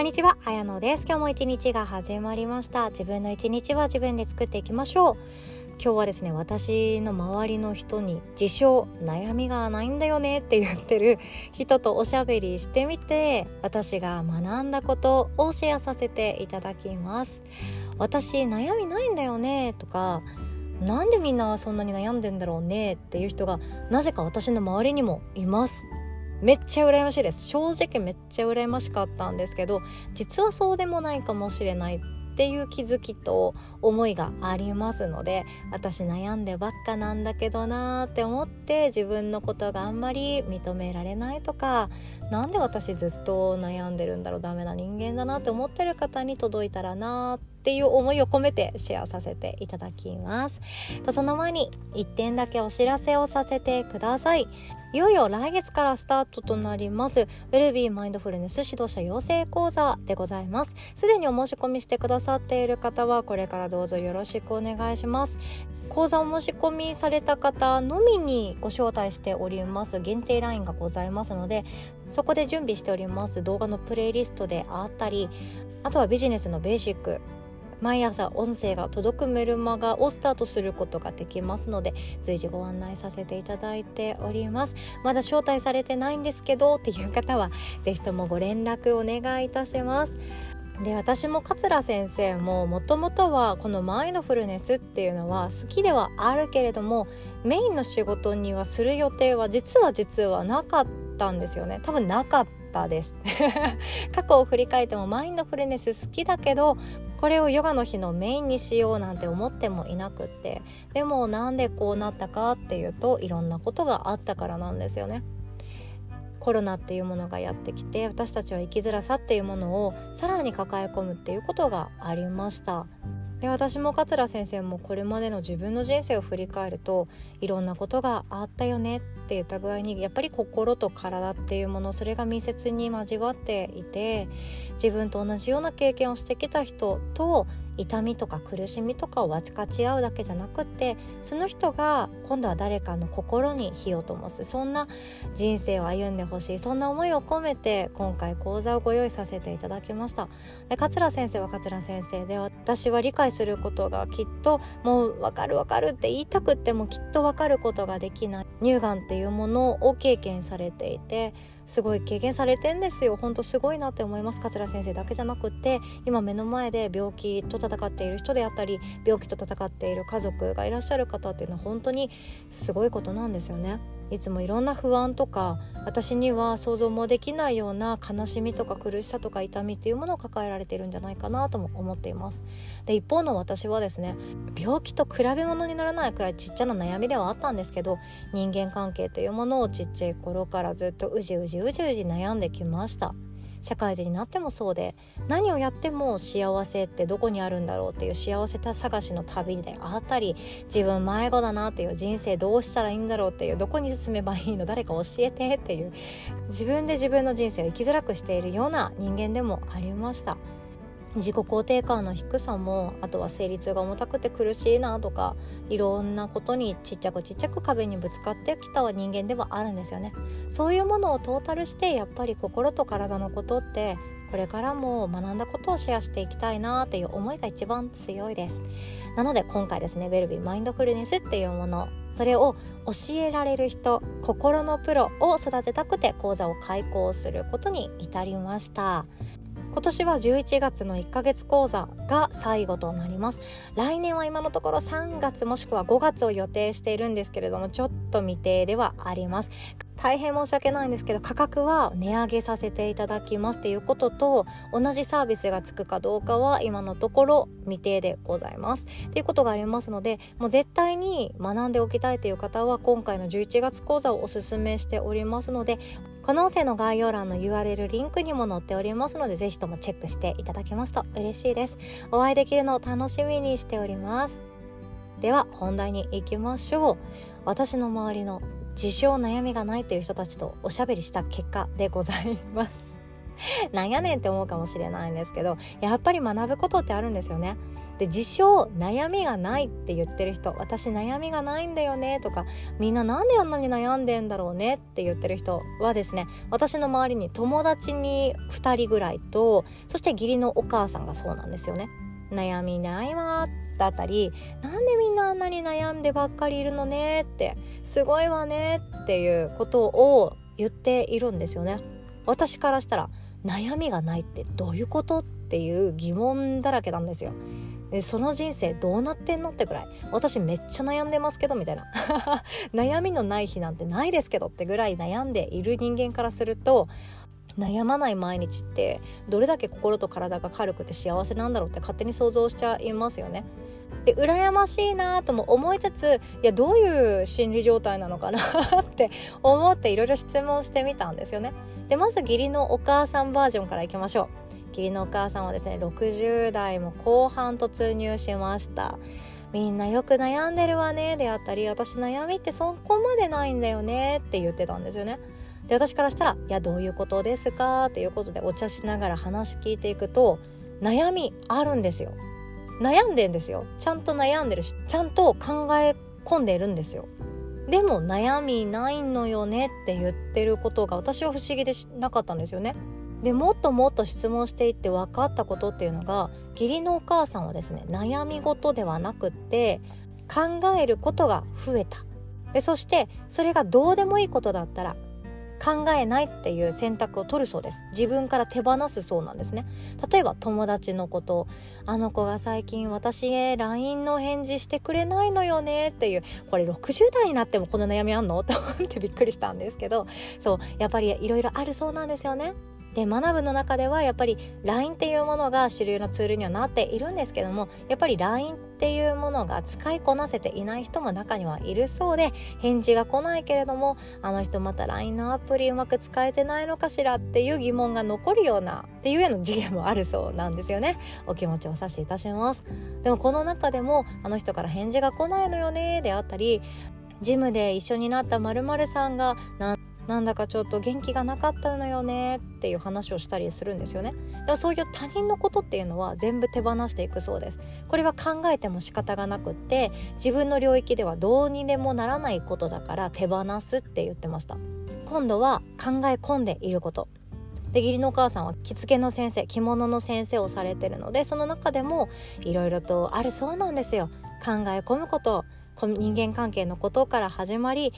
こんにちは、あやのです。今日も一日が始まりました。自分の一日は自分で作っていきましょう。今日はですね、私の周りの人に自称悩みがないんだよねって言ってる人とおしゃべりしてみて、私が学んだことをシェアさせていただきます。私悩みないんだよねとか、なんでみんなそんなに悩んでんだろうねっていう人がなぜか私の周りにもいますめっちゃ羨ましいです。正直めっちゃ羨ましかったんですけど実はそうでもないかもしれないっていう気づきと思いがありますので私悩んでばっかなんだけどなーって思って自分のことがあんまり認められないとか何で私ずっと悩んでるんだろうダメな人間だなって思ってる方に届いたらなっていう思いを込めてシェアさせていただきます。とその前に1点だけお知らせをさせてください。いよいよ来月からスタートとなります。ウェルビーマインドフルネス指導者養成講座でございます。すでにお申し込みしてくださっている方はこれからどうぞよろしくお願いします。講座お申し込みされた方のみにご招待しております。限定 LINE がございますのでそこで準備しております。動画のプレイリストであったりあとはビジネスのベーシック毎朝音声が届くメルマガをスタートすることができますので随時ご案内させていただいております。まだ招待されてないんですけどっていう方は是非ともご連絡お願いいたします。で私も桂先生ももともとはこのマインドフルネスっていうのは好きではあるけれどもメインの仕事にはする予定は実は実はなかったんですよね。多分なかったです 過去を振り返ってもマインドフルネス好きだけどこれをヨガの日のメインにしようなんて思ってもいなくってでもなんでこうなったかっていうといろんなことがあったからなんですよね。コロナっていうものがやってきて私たちは生きづらさっていうものをさらに抱え込むっていうことがありましたで私も桂先生もこれまでの自分の人生を振り返るといろんなことがあったよねって言った具合にやっぱり心と体っていうものそれが密接に交わっていて自分と同じような経験をしてきた人と痛みとか苦しみとかを分かち合うだけじゃなくってその人が今度は誰かの心に火を灯す。そんな人生を歩んでほしい。そんな思いを込めて今回講座をご用意させていただきました。で桂先生は桂先生で私は理解することがきっともう分かる分かるって言いたくってもきっと分かることができない。乳がんっていうものを経験されていてすごい軽減されてんですよ本当すごいなって思います桂先生だけじゃなくって今目の前で病気と戦っている人であったり病気と戦っている家族がいらっしゃる方っていうのは本当にすごいことなんですよね。いつもいろんな不安とか私には想像もできないような悲しみとか苦しさとか痛みっていうものを抱えられているんじゃないかなとも思っています。で一方の私はですね病気と比べ物にならないくらいちっちゃな悩みではあったんですけど人間関係というものをちっちゃい頃からずっとうじうじうじうじ悩んできました。社会人になってもそうで何をやっても幸せってどこにあるんだろうっていう幸せ探しの旅であったり自分迷子だなっていう人生どうしたらいいんだろうっていうどこに進めばいいの誰か教えてっていう自分で自分の人生を生きづらくしているような人間でもありました。自己肯定感の低さもあとは生理痛が重たくて苦しいなとかいろんなことにちっちゃくちっちゃく壁にぶつかってきた人間ではあるんですよね。そういうものをトータルしてやっぱり心と体のことってこれからも学んだことをシェアしていきたいなっていう思いが一番強いです。なので今回ですねベルビーマインドフルネスっていうものそれを教えられる人心のプロを育てたくて講座を開講することに至りました。今年は11月の1ヶ月講座が最後となります。来年は今のところ3月もしくは5月を予定しているんですけれどもちょっと未定ではあります。大変申し訳ないんですけど価格は値上げさせていただきますっていうことと同じサービスがつくかどうかは今のところ未定でございます。っていうことがありますのでもう絶対に学んでおきたいという方は今回の11月講座をおすすめしておりますのでこの音声の概要欄の URL リンクにも載っておりますのでぜひともチェックしていただけますと嬉しいです。お会いできるのを楽しみにしております。では本題に行きましょう。私の周りの自称悩みがないっていう人たちとおしゃべりした結果でございます。なんやねんって思うかもしれないんですけどやっぱり学ぶことってあるんですよね。で自称悩みがないって言ってる人私悩みがないんだよねとかみんななんであんなに悩んでんだろうねって言ってる人はですね私の周りに友達に2人ぐらいとそして義理のお母さんがそうなんですよね。悩みないわだったりなんでみんなあんなに悩んでばっかりいるのねってすごいわねっていうことを言っているんですよね。私からしたら悩みがないってどういうこと？っていう疑問だらけなんですよ。でその人生どうなってんの？ってぐらい私めっちゃ悩んでますけどみたいな 悩みのない日なんてないですけどってぐらい悩んでいる人間からすると悩まない毎日ってどれだけ心と体が軽くて幸せなんだろうって勝手に想像しちゃいますよね。で羨ましいなとも思いつついやどういう心理状態なのかな って思っていろいろ質問してみたんですよね。でまず義理のお母さんバージョンからいきましょう。義理のお母さんはですね60代も後半突入しました。みんなよく悩んでるわね。であったり私悩みってそこまでないんだよね。って言ってたんですよね。で私からしたら「いやどういうことですか?」っていうことでお茶しながら話聞いていくと悩みあるんですよ。悩んでんですよ。ちゃんと悩んでるしちゃんと考え込んでいるんですよ。でも悩みないのよねって言ってることが私は不思議でなかったんですよね。でもっともっと質問していって分かったことっていうのが義理のお母さんはですね悩み事ではなくって考えることが増えた。でそしてそれがどうでもいいことだったら考えないっていう選択を取るそうです。自分から手放すそうなんですね。例えば友達のことあの子が最近私へ LINE の返事してくれないのよねっていうこれ60代になってもこの悩みあんの？って思ってびっくりしたんですけどそうやっぱりいろいろあるそうなんですよね。で学ぶの中ではやっぱり LINE っていうものが主流のツールにはなっているんですけどもやっぱり LINE っていうものが使いこなせていない人も中にはいるそうで返事が来ないけれどもあの人また LINE のアプリうまく使えてないのかしらっていう疑問が残るようなっていうような事件もあるそうなんですよね。お気持ちを察しいたします。でもこの中でもあの人から返事が来ないのよねであったりジムで一緒になったまるさんがなんだかちょっと元気がなかったのよねっていう話をしたりするんですよね。だからそういう他人のことっていうのは全部手放していくそうです。これは考えても仕方がなくって自分の領域ではどうにでもならないことだから手放すって言ってました。今度は考え込んでいること。で義理のお母さんは着付けの先生着物の先生をされてるのでその中でもいろいろとあるそうなんですよ。考え込むこと。人間関係のことから始まり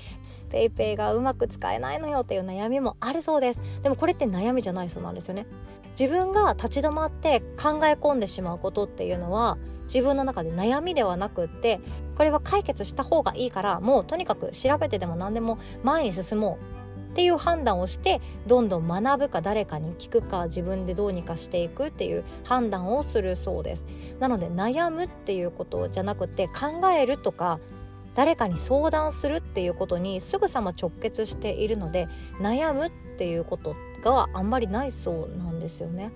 PayPay がうまく使えないのよっていう悩みもあるそうです。でもこれって悩みじゃないそうなんですよね。自分が立ち止まって考え込んでしまうことっていうのは自分の中で悩みではなくってこれは解決した方がいいからもうとにかく調べてでも何でも前に進もうっていう判断をしてどんどん学ぶか誰かに聞くか自分でどうにかしていくっていう判断をするそうです。なので悩むっていうことじゃなくて考えるとか誰かに相談するっていうことにすぐさま直結しているので悩むっていうことがあんまりないそうなんですよね。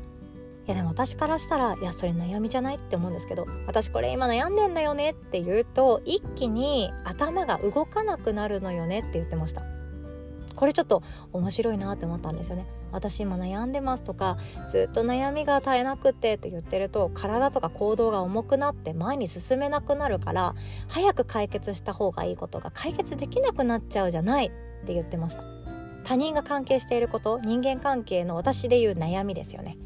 いやでも私からしたらいやそれ悩みじゃないって思うんですけど私これ今悩んでんだよねって言うと一気に頭が動かなくなるのよねって言ってました。これちょっと面白いなって思ったんですよね私今悩んでますとかずっと悩みが絶えなくてって言ってると体とか行動が重くなって前に進めなくなるから早く解決した方がいいことが解決できなくなっちゃうじゃないって言ってました。他人が関係していること人間関係の私でいう悩みですよね。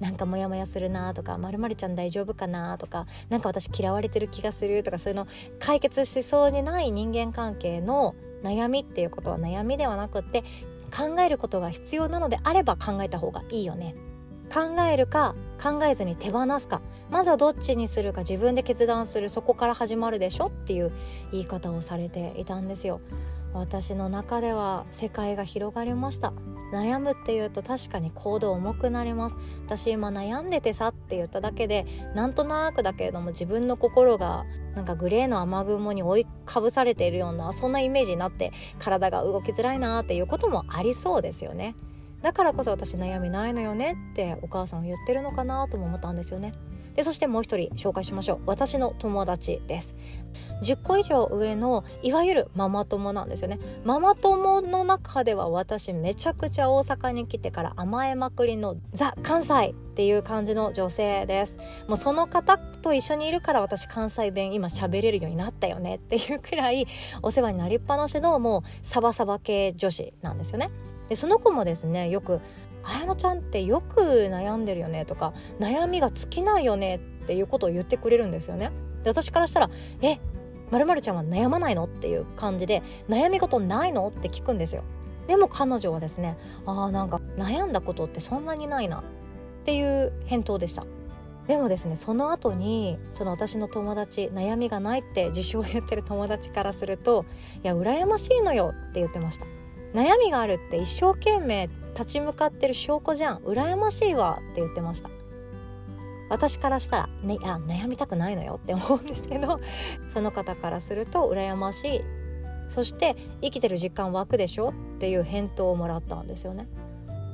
なんかモヤモヤするなとかまるちゃん大丈夫かなとか何か私嫌われてる気がするとかそういうの解決しそうにない人間関係の悩みっていうことは悩みではなくって考えることが必要なのであれば考えた方がいいよね。考えるか考えずに手放すか。まずはどっちにするか自分で決断する。そこから始まるでしょっていう言い方をされていたんですよ。私の中では世界が広がりました。悩むっていうと確かに行動重くなります。私今悩んでてさって言っただけでなんとなくだけれども自分の心がなんかグレーの雨雲に覆いかぶされているようなそんなイメージになって体が動きづらいなっていうこともありそうですよね。だからこそ私悩みないのよねってお母さんは言ってるのかなとも思ったんですよね。でそしてもう一人紹介しましょう。私の友達です。10個以上上のいわゆるママ友なんですよね。ママ友の中では私めちゃくちゃ大阪に来てから甘えまくりのザ関西っていう感じの女性です。もうその方と一緒にいるから私関西弁今喋れるようになったよね。っていうくらいお世話になりっぱなしのもうサバサバ系女子なんですよね。でその子もですねよく「綾乃ちゃんってよく悩んでるよね」とか「悩みが尽きないよね」っていうことを言ってくれるんですよね。で私からしたら「えまるちゃんは悩まないの？っていう感じで悩み事ないの？って聞くんですよ。でも彼女はですねあーなんか悩んだことってそんなにないなっていう返答でした。でもですねその後にその私の友達悩みがないって自称を言ってる友達からするといや羨ましいのよって言ってました。悩みがあるって一生懸命立ち向かってる証拠じゃん。羨ましいわって言ってました。私からしたら、ね、あ悩みたくないのよって思うんですけど その方からすると羨ましい。そして生きてる時間湧くでしょっていう返答をもらったんですよね。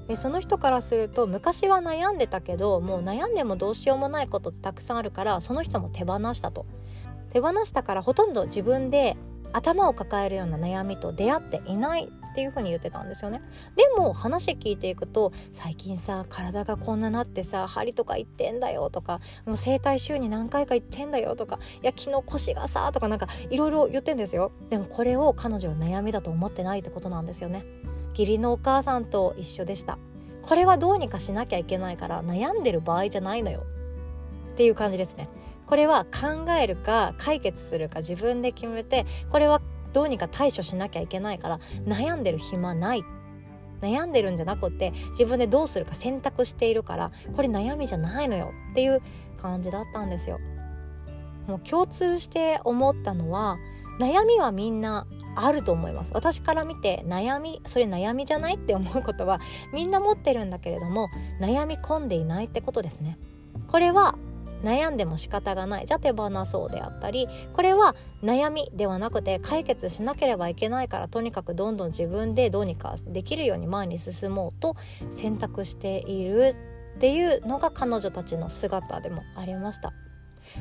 でその人からすると昔は悩んでたけどもう悩んでもどうしようもないことってたくさんあるからその人も手放したと。手放したからほとんど自分で頭を抱えるような悩みと出会っていないっていう風に言ってたんですよね。でも話聞いていくと最近さ体がこんななってさ針とか行ってんだよとかもう整体週に何回か行ってんだよとかいや昨日腰がさとかなんかいろいろ言ってんですよ。でもこれを彼女は悩みだと思ってないってことなんですよね。義理のお母さんと一緒でした。これはどうにかしなきゃいけないから悩んでる場合じゃないのよ。っていう感じですね。これは考えるか解決するか自分で決めてこれはどうにか対処しなきゃいけないから悩んでる暇ない。悩んでるんじゃなくて自分でどうするか選択しているからこれ悩みじゃないのよ。っていう感じだったんですよ。もう共通して思ったのは悩みはみんなあると思います。私から見て悩みそれ悩みじゃないって思うことはみんな持ってるんだけれども悩み込んでいないってことですね。これは悩んでも仕方がない。じゃあ手放そうであったりこれは悩みではなくて解決しなければいけないからとにかくどんどん自分でどうにかできるように前に進もうと選択しているっていうのが彼女たちの姿でもありました。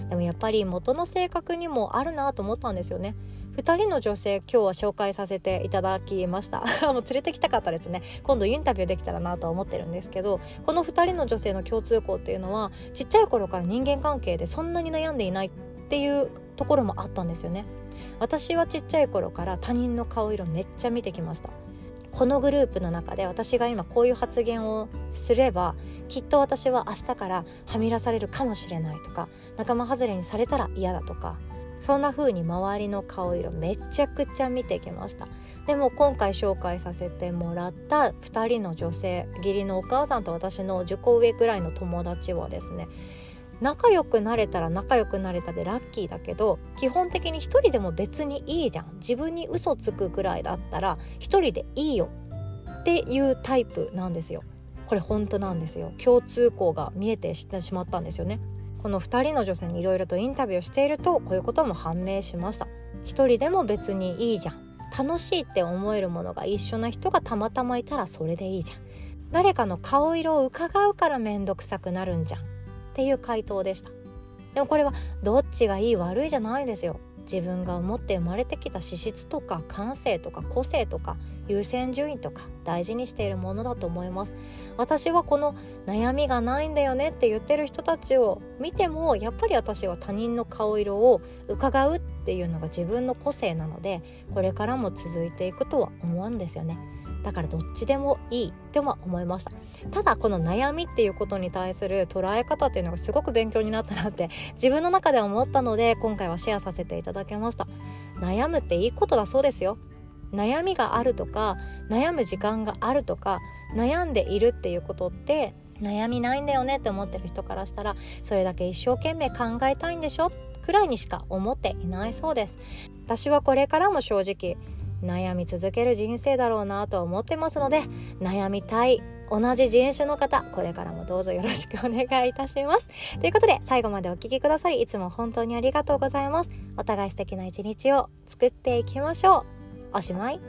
でもやっぱり元の性格にもあるなと思ったんですよね。2人の女性今日は紹介させていただきました。もう連れてきたかったですね。今度インタビューできたらなと思ってるんですけどこの2人の女性の共通項っていうのはちっちゃい頃から人間関係でそんなに悩んでいないっていうところもあったんですよね。私はちっちゃい頃から他人の顔色めっちゃ見てきました。このグループの中で私が今こういう発言をすればきっと私は明日からはみ出されるかもしれないとか仲間外れにされたら嫌だとかそんな風に周りの顔色めちゃくちゃ見てきました。でも今回紹介させてもらった2人の女性義理のお母さんと私の10個上ぐらいの友達はですね仲良くなれたら仲良くなれたでラッキーだけど基本的に一人でも別にいいじゃん。自分に嘘つくぐらいだったら一人でいいよっていうタイプなんですよ。これ本当なんですよ。共通項が見えてしてしまったんですよね。この2人の女性にいろいろとインタビューしているとこういうことも判明しました。一人でも別にいいじゃん。楽しいって思えるものが一緒な人がたまたまいたらそれでいいじゃん。誰かの顔色を伺うから面倒くさくなるんじゃん。っていう回答でした。でもこれはどっちがいい悪いじゃないですよ。自分が思って生まれてきた資質とか感性とか個性とか優先順位とか大事にしているものだと思います。私はこの悩みがないんだよねって言ってる人たちを見てもやっぱり私は他人の顔色を伺うっていうのが自分の個性なのでこれからも続いていくとは思うんですよね。だからどっちでもいいっては思いました。ただこの悩みっていうことに対する捉え方っていうのがすごく勉強になったなって自分の中で思ったので今回はシェアさせていただきました。悩むっていいことだそうですよ。悩みがあるとか悩む時間があるとか悩んでいるっていうことって悩みないんだよねって思ってる人からしたらそれだけ一生懸命考えたいんでしょ？くらいにしか思っていないそうです。私はこれからも正直悩み続ける人生だろうなと思ってますので悩みたい同じ人種の方これからもどうぞよろしくお願いいたします。ということで最後までお聴きくださりいつも本当にありがとうございます。お互い素敵な一日を作っていきましょう。おしまい。